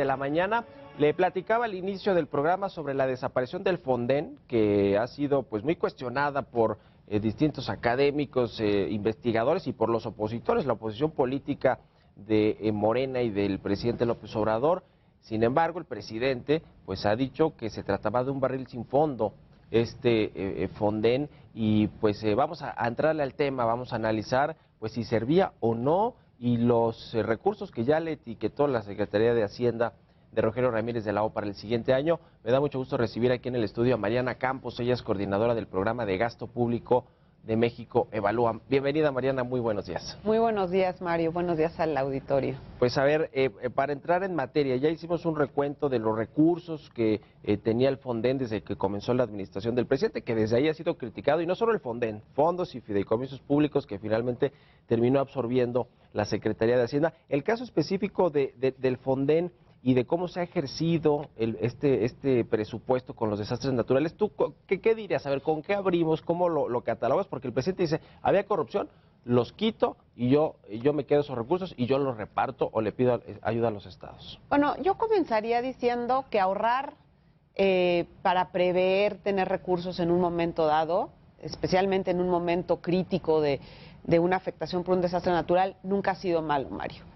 de la mañana. Le platicaba al inicio del programa sobre la desaparición del Fonden, que ha sido pues muy cuestionada por eh, distintos académicos, eh, investigadores y por los opositores, la oposición política de eh, Morena y del presidente López Obrador. Sin embargo, el presidente pues ha dicho que se trataba de un barril sin fondo, este Fonden, y pues vamos a, a entrarle al tema, vamos a analizar pues si servía o no y los recursos que ya le etiquetó la Secretaría de Hacienda de Rogelio Ramírez de la O para el siguiente año. Me da mucho gusto recibir aquí en el estudio a Mariana Campos, ella es coordinadora del programa de gasto público de México Evalúa. Bienvenida Mariana, muy buenos días. Muy buenos días Mario, buenos días al auditorio. Pues a ver, eh, eh, para entrar en materia, ya hicimos un recuento de los recursos que eh, tenía el Fonden desde que comenzó la administración del presidente, que desde ahí ha sido criticado, y no solo el Fonden, fondos y fideicomisos públicos que finalmente terminó absorbiendo la Secretaría de Hacienda. El caso específico de, del Fonden y de cómo se ha ejercido el, este, este presupuesto con los desastres naturales. ¿Tú qué, qué dirías? A ver, ¿con qué abrimos? ¿Cómo lo, lo, catalogas? Porque el presidente dice, había corrupción, los quito y yo, yo me quedo esos recursos y yo los reparto o le pido ayuda a los estados. Bueno, yo comenzaría diciendo que ahorrar eh, para prever tener recursos en un momento dado, especialmente en un momento crítico de, de una afectación por un desastre natural, nunca ha sido malo, Mario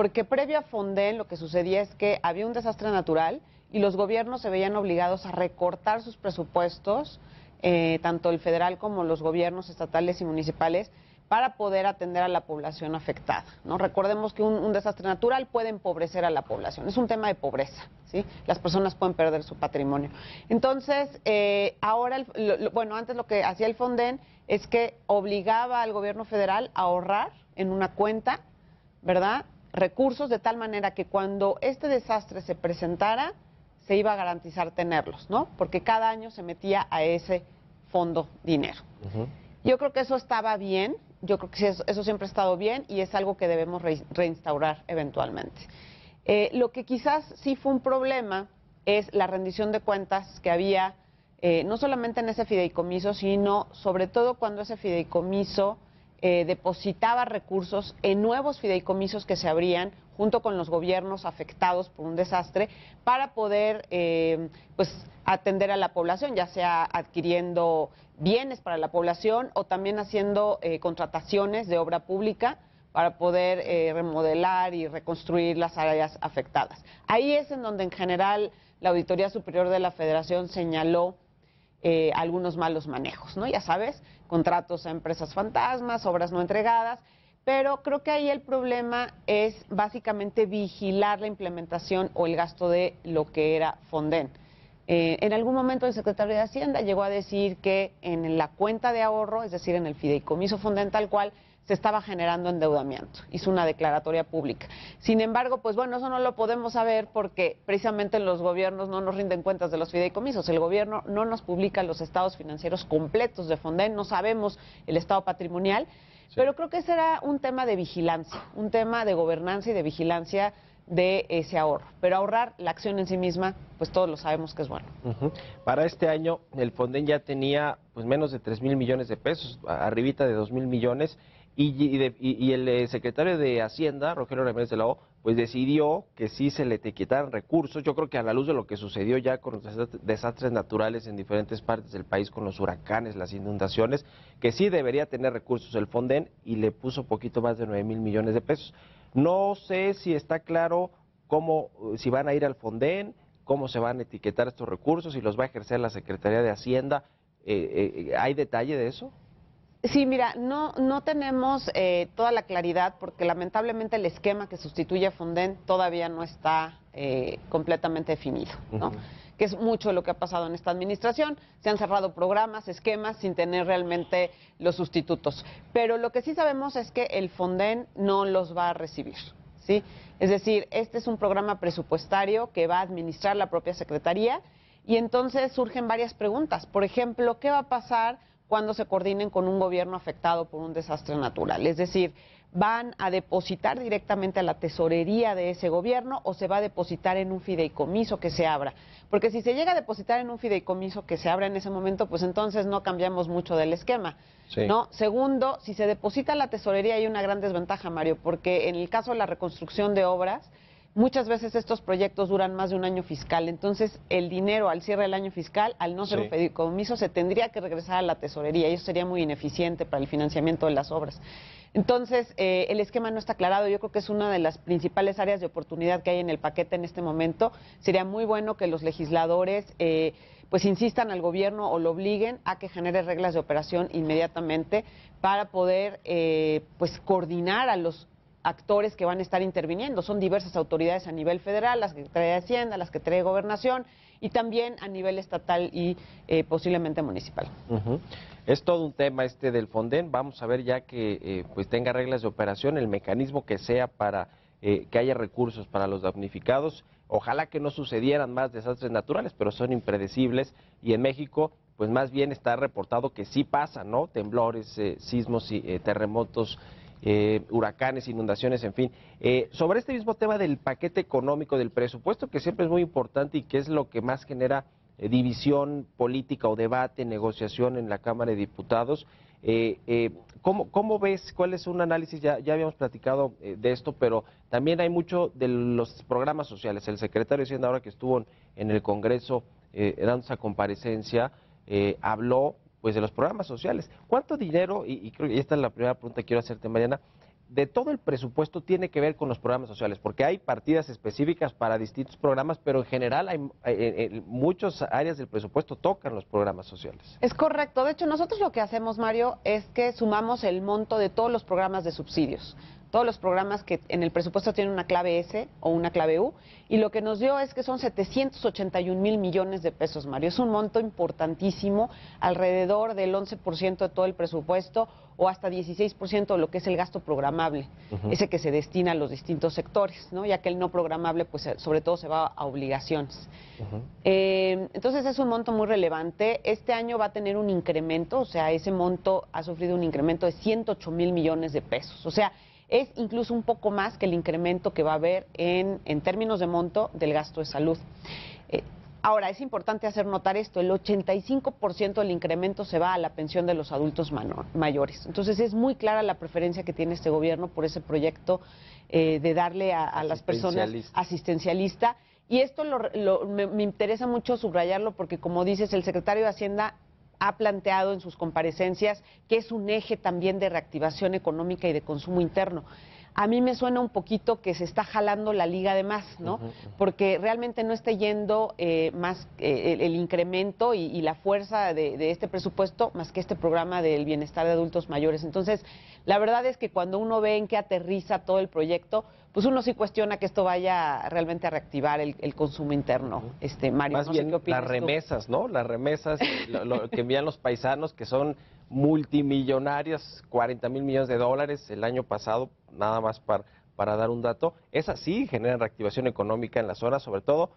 porque previo a Fonden lo que sucedía es que había un desastre natural y los gobiernos se veían obligados a recortar sus presupuestos, eh, tanto el federal como los gobiernos estatales y municipales, para poder atender a la población afectada. ¿no? Recordemos que un, desastre natural puede empobrecer a la población, es un tema de pobreza, ¿sí? las personas pueden perder su patrimonio. Entonces, eh, ahora, el, lo, bueno, antes lo que hacía el Fonden es que obligaba al gobierno federal a ahorrar en una cuenta, ¿verdad? Recursos de tal manera que cuando este desastre se presentara, se iba a garantizar tenerlos, ¿no? Porque cada año se metía a ese fondo dinero. Uh -huh. Yo creo que eso estaba bien, yo creo que eso, eso, siempre ha estado bien y es algo que debemos re reinstaurar eventualmente. Eh, lo que quizás sí fue un problema es la rendición de cuentas que había, eh, no solamente en ese fideicomiso, sino sobre todo cuando ese fideicomiso eh, depositaba recursos en nuevos fideicomisos que se abrían junto con los gobiernos afectados por un desastre para poder eh, pues atender a la población, ya sea adquiriendo bienes para la población o también haciendo eh, contrataciones de obra pública para poder eh, remodelar y reconstruir las áreas afectadas. Ahí es en donde en general la Auditoría Superior de la Federación señaló eh, algunos malos manejos, ¿no? Ya sabes, contratos a empresas fantasmas, obras no entregadas, pero creo que ahí el problema es básicamente vigilar la implementación o el gasto de lo que era Fonden. Eh, en algún momento el secretario de Hacienda llegó a decir que en la cuenta de ahorro, es decir, en el fideicomiso Fonden tal cual, se estaba generando endeudamiento. Hizo una declaratoria pública. Sin embargo, pues bueno, eso no lo podemos saber porque precisamente los gobiernos no nos rinden cuentas de los fideicomisos. El gobierno no nos publica los estados financieros completos de Fonden, no sabemos el estado patrimonial. Sí. Pero creo que ese era un tema de vigilancia, un tema de gobernanza y de vigilancia de ese ahorro. Pero ahorrar la acción en sí misma, pues todos lo sabemos que es bueno. Uh -huh. Para este año, el Fonden ya tenía pues menos de 3 mil millones de pesos, arribita de 2 mil millones. Y, y, de, y, el eh, secretario de Hacienda, Rogelio Ramírez de la O, pues decidió que sí se le etiquetaran recursos. Yo creo que a la luz de lo que sucedió ya con los desastres naturales en diferentes partes del país, con los huracanes, las inundaciones, que sí debería tener recursos el Fonden y le puso poquito más de 9 mil millones de pesos. No sé si está claro cómo, si van a ir al Fonden, cómo se van a etiquetar estos recursos, si los va a ejercer la Secretaría de Hacienda. Eh, eh, ¿Hay detalle de eso? Sí, mira, no, no tenemos eh, toda la claridad porque lamentablemente el esquema que sustituye a Fonden todavía no está eh, completamente definido, ¿no? Uh -huh. que es mucho lo que ha pasado en esta administración. Se han cerrado programas, esquemas sin tener realmente los sustitutos. Pero lo que sí sabemos es que el Fonden no los va a recibir, ¿sí? Es decir, este es un programa presupuestario que va a administrar la propia Secretaría y entonces surgen varias preguntas. Por ejemplo, ¿qué va a pasar cuando se coordinen con un gobierno afectado por un desastre natural. Es decir, van a depositar directamente a la tesorería de ese gobierno o se va a depositar en un fideicomiso que se abra. Porque si se llega a depositar en un fideicomiso que se abra en ese momento, pues entonces no cambiamos mucho del esquema. Sí. ¿no? Segundo, si se deposita a la tesorería hay una gran desventaja, Mario, porque en el caso de la reconstrucción de obras, muchas veces estos proyectos duran más de un año fiscal. Entonces, el dinero al cierre del año fiscal, al no ser un fideicomiso, se tendría que regresar a la tesorería y eso sería muy ineficiente para el financiamiento de las obras. Entonces, eh, el esquema no está aclarado. Yo creo que es una de las principales áreas de oportunidad que hay en el paquete en este momento. Sería muy bueno que los legisladores eh, pues insistan al gobierno o lo obliguen a que genere reglas de operación inmediatamente para poder eh, pues coordinar a los actores que van a estar interviniendo. Son diversas autoridades a nivel federal, las que trae Hacienda, las que trae Gobernación y también a nivel estatal y posiblemente municipal. Es todo un tema este del Fonden. Vamos a ver ya que eh, pues tenga reglas de operación, el mecanismo que sea para eh, que haya recursos para los damnificados. Ojalá que no sucedieran más desastres naturales, pero son impredecibles y en México pues más bien está reportado que sí pasa, ¿no? Temblores, eh, sismos y terremotos. Huracanes, inundaciones, en fin. sobre este mismo tema del paquete económico, del presupuesto, que siempre es muy importante y que es lo que más genera eh, división política o debate, negociación en la Cámara de Diputados. Eh, eh, ¿cómo, ves? ¿Cuál es un análisis? Ya, ya habíamos platicado de esto, pero también hay mucho de los programas sociales. El secretario de Hacienda, ahora que estuvo en el Congreso dando esa comparecencia, habló pues de los programas sociales. ¿Cuánto dinero, y, creo que esta es la primera pregunta que quiero hacerte, Mariana, de todo el presupuesto tiene que ver con los programas sociales, porque hay partidas específicas para distintos programas, pero en general hay, en, muchas áreas del presupuesto tocan los programas sociales. Es correcto. De hecho, nosotros lo que hacemos, Mario, es que sumamos el monto de todos los programas de subsidios todos los programas que en el presupuesto tienen una clave S o una clave U, y lo que nos dio es que son 781 mil millones de pesos, Mario. Es un monto importantísimo, alrededor del 11% de todo el presupuesto o hasta 16% de lo que es el gasto programable, ese que se destina a los distintos sectores, ¿no? ya que el no programable, pues eh, sobre todo se va a obligaciones. Eh, entonces es un monto muy relevante. Este año va a tener un incremento, o sea, ese monto ha sufrido un incremento de 108 mil millones de pesos. O sea, es incluso un poco más que el incremento que va a haber en, en términos de monto del gasto de salud. Eh, ahora, es importante hacer notar esto, el 85% del incremento se va a la pensión de los adultos mayores. Entonces es muy clara la preferencia que tiene este gobierno por ese proyecto eh, de darle a, las personas asistencialista. Y esto me, me interesa mucho subrayarlo porque, como dices, el secretario de Hacienda ha planteado en sus comparecencias que es un eje también de reactivación económica y de consumo interno. A mí me suena un poquito que se está jalando la liga de más, ¿no? Porque realmente no está yendo eh, más eh, el, incremento y, la fuerza de, de, este presupuesto más que este programa del bienestar de adultos mayores. Entonces, la verdad es que cuando uno ve en qué aterriza todo el proyecto, pues uno sí cuestiona que esto vaya realmente a reactivar el, consumo interno. Este Mario, Más bien las remesas, ¿no? Las remesas lo, que envían los paisanos que son multimillonarias, 40 mil millones de dólares el año pasado, nada más para, para dar un dato. Esas sí generan reactivación económica en la zona, sobre todo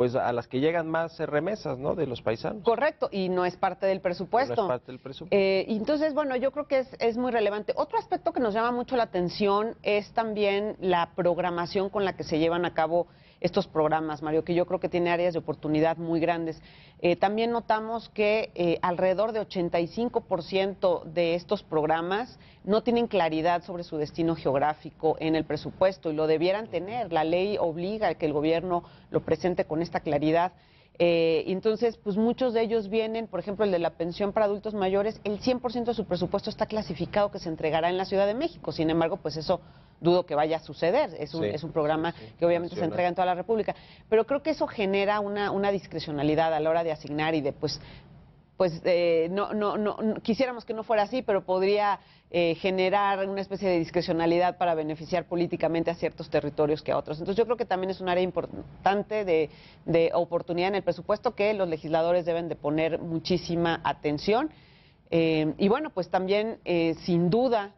pues a las que llegan más remesas, ¿no? De los paisanos. Correcto, y no es parte del presupuesto. No es parte del presupuesto. Eh, entonces, bueno, yo creo que es, es, muy relevante. Otro aspecto que nos llama mucho la atención es también la programación con la que se llevan a cabo estos programas, Mario, que yo creo que tiene áreas de oportunidad muy grandes. Eh, también notamos que eh, alrededor de 85% de estos programas no tienen claridad sobre su destino geográfico en el presupuesto y lo debieran tener. La ley obliga a que el gobierno lo presente con esta claridad. Eh, entonces, pues muchos de ellos vienen, por ejemplo, el de la pensión para adultos mayores, el 100% de su presupuesto está clasificado que se entregará en la Ciudad de México. Sin embargo, pues eso dudo que vaya a suceder. Es un, es un programa que obviamente se entrega en toda la República. Pero creo que eso genera una, una discrecionalidad a la hora de asignar y de, pues, pues eh, no, no, no, quisiéramos que no fuera así, pero podría eh, generar una especie de discrecionalidad para beneficiar políticamente a ciertos territorios que a otros. Entonces yo creo que también es un área importante de, de oportunidad en el presupuesto que los legisladores deben de poner muchísima atención. Eh, y bueno, pues también, sin duda,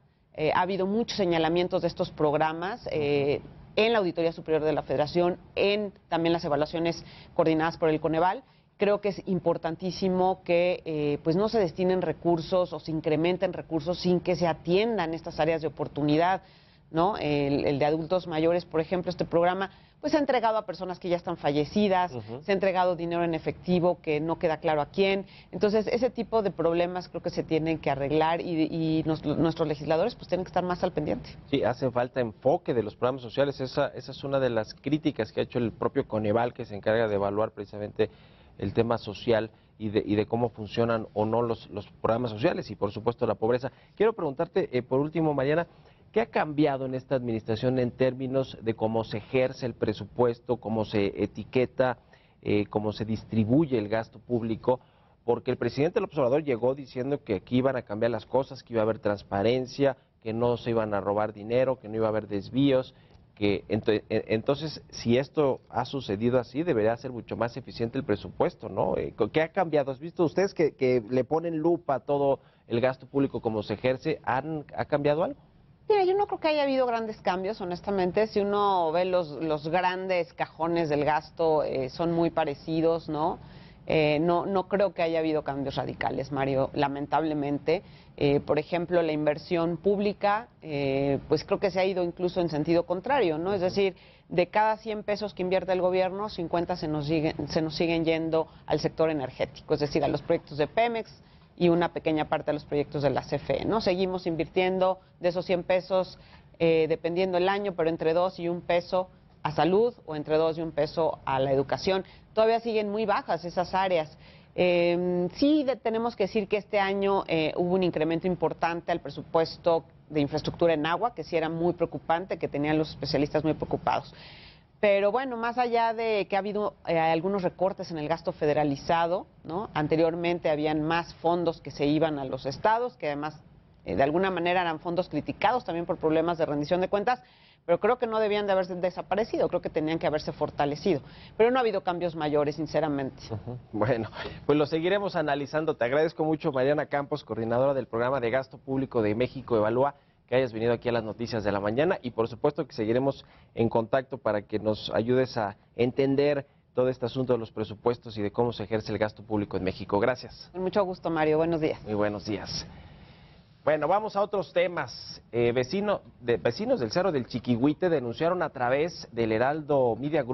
ha habido muchos señalamientos de estos programas en la Auditoría Superior de la Federación, en también las evaluaciones coordinadas por el Coneval creo que es importantísimo que eh, pues no se destinen recursos o se incrementen recursos sin que se atiendan estas áreas de oportunidad, ¿no? El, de adultos mayores, por ejemplo, este programa pues se ha entregado a personas que ya están fallecidas, se ha entregado dinero en efectivo que no queda claro a quién. Entonces, ese tipo de problemas creo que se tienen que arreglar y, nuestros legisladores pues tienen que estar más al pendiente. Sí, hace falta enfoque de los programas sociales. Esa, esa es una de las críticas que ha hecho el propio Coneval, que se encarga de evaluar precisamente el tema social y de, y de cómo funcionan o no los, los, programas sociales y por supuesto la pobreza. Quiero preguntarte, eh, por último, Mariana, ¿Qué ha cambiado en esta administración en términos de cómo se ejerce el presupuesto, cómo se etiqueta, eh, cómo se distribuye el gasto público? Porque el presidente del observador llegó diciendo que aquí iban a cambiar las cosas, que iba a haber transparencia, que no se iban a robar dinero, que no iba a haber desvíos, que e, entonces si esto ha sucedido así debería ser mucho más eficiente el presupuesto, ¿no? Eh, ¿Qué ha cambiado? ¿Has visto ustedes que, le ponen lupa todo el gasto público como se ejerce? ¿Han, ¿Ha cambiado algo? Mira, yo no creo que haya habido grandes cambios, honestamente. Si uno ve los, los grandes cajones del gasto, eh, son muy parecidos, ¿no? Eh, no, no creo que haya habido cambios radicales, Mario, lamentablemente. Eh, por ejemplo, la inversión pública, pues creo que se ha ido incluso en sentido contrario, ¿no? Es decir, de cada 100 pesos que invierte el gobierno, 50 se nos, se nos siguen yendo al sector energético, es decir, a los proyectos de Pemex, y una pequeña parte de los proyectos de la CFE. ¿no? Seguimos invirtiendo de esos 100 pesos, eh, dependiendo el año, pero entre 2 y un peso a salud o entre 2 y un peso a la educación. Todavía siguen muy bajas esas áreas. Eh, sí tenemos que decir que este año eh, hubo un incremento importante al presupuesto de infraestructura en agua, que sí era muy preocupante, que tenían los especialistas muy preocupados. Pero bueno, más allá de que ha habido eh, algunos recortes en el gasto federalizado, ¿no? Anteriormente habían más fondos que se iban a los estados, que además eh, de alguna manera eran fondos criticados también por problemas de rendición de cuentas, pero creo que no debían de haberse desaparecido, creo que tenían que haberse fortalecido. Pero no ha habido cambios mayores, sinceramente. Bueno, pues lo seguiremos analizando. Te agradezco mucho, Mariana Campos, coordinadora del programa de gasto público de México Evalúa que hayas venido aquí a las noticias de la mañana y por supuesto que seguiremos en contacto para que nos ayudes a entender todo este asunto de los presupuestos y de cómo se ejerce el gasto público en México. Gracias. Con mucho gusto, Mario. Buenos días. Muy buenos días. Bueno, vamos a otros temas. Eh, vecino, de, vecinos del Cerro del Chiquihuite denunciaron a través del Heraldo Media Group